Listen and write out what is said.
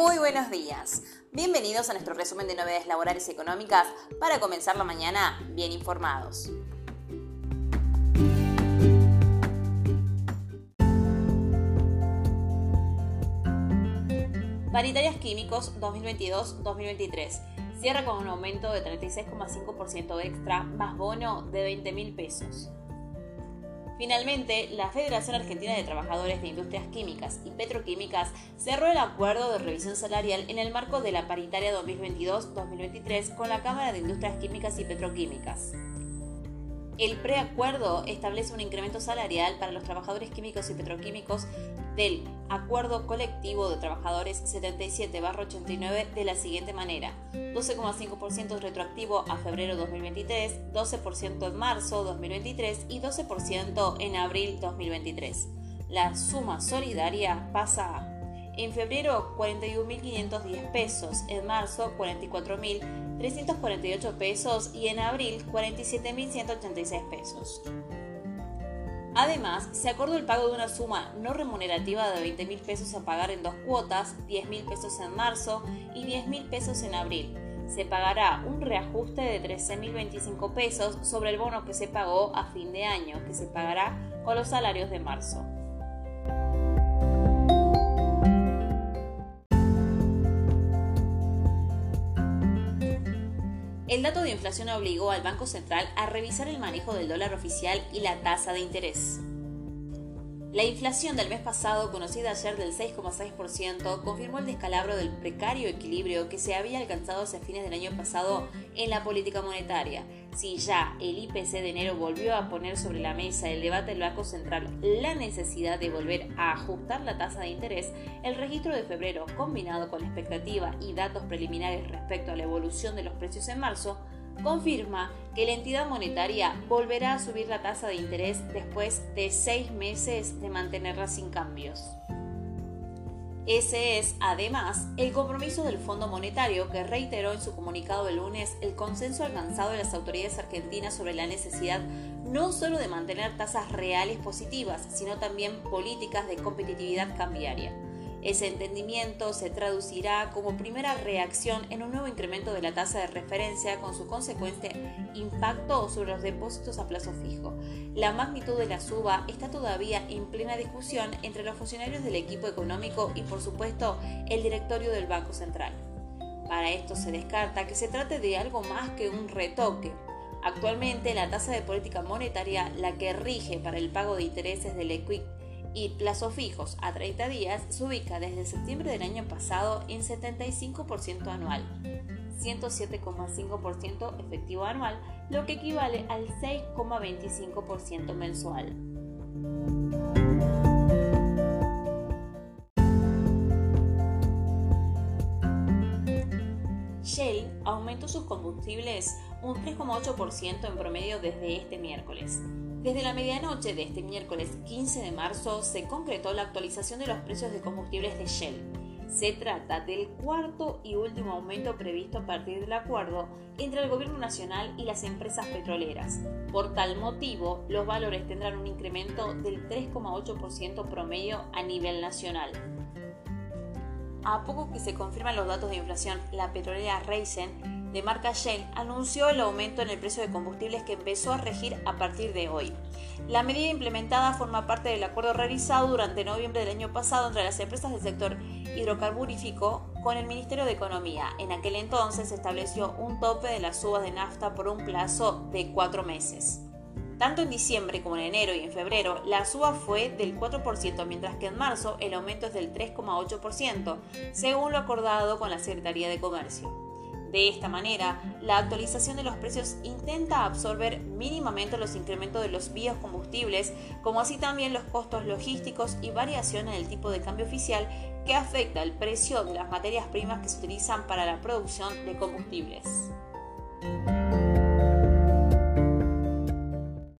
Muy buenos días. Bienvenidos a nuestro resumen de novedades laborales y económicas para comenzar la mañana bien informados. Paritarias Químicos 2022-2023. Cierra con un aumento de 36,5% extra más bono de 20 mil pesos. Finalmente, la Federación Argentina de Trabajadores de Industrias Químicas y Petroquímicas cerró el acuerdo de revisión salarial en el marco de la paritaria 2022-2023 con la Cámara de Industrias Químicas y Petroquímicas. El preacuerdo establece un incremento salarial para los trabajadores químicos y petroquímicos del Acuerdo Colectivo de Trabajadores 77-89 de la siguiente manera: 12,5% retroactivo a febrero 2023, 12% en marzo 2023 y 12% en abril 2023. La suma solidaria pasa a en febrero 41.510 pesos, en marzo 44.348 pesos y en abril 47.186 pesos. Además, se acordó el pago de una suma no remunerativa de 20.000 pesos a pagar en dos cuotas, 10.000 pesos en marzo y 10.000 pesos en abril. Se pagará un reajuste de 13.025 pesos sobre el bono que se pagó a fin de año, que se pagará con los salarios de marzo. El dato de inflación obligó al Banco Central a revisar el manejo del dólar oficial y la tasa de interés. La inflación del mes pasado, conocida ayer del 6,6%, confirmó el descalabro del precario equilibrio que se había alcanzado hacia fines del año pasado en la política monetaria. Si ya el IPC de enero volvió a poner sobre la mesa el debate del Banco Central la necesidad de volver a ajustar la tasa de interés, el registro de febrero, combinado con la expectativa y datos preliminares respecto a la evolución de los precios en marzo, confirma que la entidad monetaria volverá a subir la tasa de interés después de seis meses de mantenerla sin cambios. Ese es, además, el compromiso del Fondo Monetario que reiteró en su comunicado el lunes el consenso alcanzado de las autoridades argentinas sobre la necesidad no solo de mantener tasas reales positivas, sino también políticas de competitividad cambiaria. Ese entendimiento se traducirá como primera reacción en un nuevo incremento de la tasa de referencia con su consecuente impacto sobre los depósitos a plazo fijo. La magnitud de la suba está todavía en plena discusión entre los funcionarios del equipo económico y por supuesto el directorio del Banco Central. Para esto se descarta que se trate de algo más que un retoque. Actualmente la tasa de política monetaria, la que rige para el pago de intereses del EQUIC y plazos fijos a 30 días se ubica desde septiembre del año pasado en 75% anual, 107,5% efectivo anual, lo que equivale al 6,25% mensual. Shell aumentó sus combustibles un 3,8% en promedio desde este miércoles. Desde la medianoche de este miércoles 15 de marzo se concretó la actualización de los precios de combustibles de Shell. Se trata del cuarto y último aumento previsto a partir del acuerdo entre el Gobierno Nacional y las empresas petroleras. Por tal motivo, los valores tendrán un incremento del 3,8% promedio a nivel nacional. A poco que se confirman los datos de inflación, la petrolera Raisin de marca Shell anunció el aumento en el precio de combustibles que empezó a regir a partir de hoy. La medida implementada forma parte del acuerdo realizado durante noviembre del año pasado entre las empresas del sector hidrocarburífico con el Ministerio de Economía. En aquel entonces se estableció un tope de las subas de nafta por un plazo de cuatro meses. Tanto en diciembre como en enero y en febrero, la suba fue del 4%, mientras que en marzo el aumento es del 3,8%, según lo acordado con la Secretaría de Comercio. De esta manera, la actualización de los precios intenta absorber mínimamente los incrementos de los biocombustibles, como así también los costos logísticos y variación en el tipo de cambio oficial que afecta el precio de las materias primas que se utilizan para la producción de combustibles.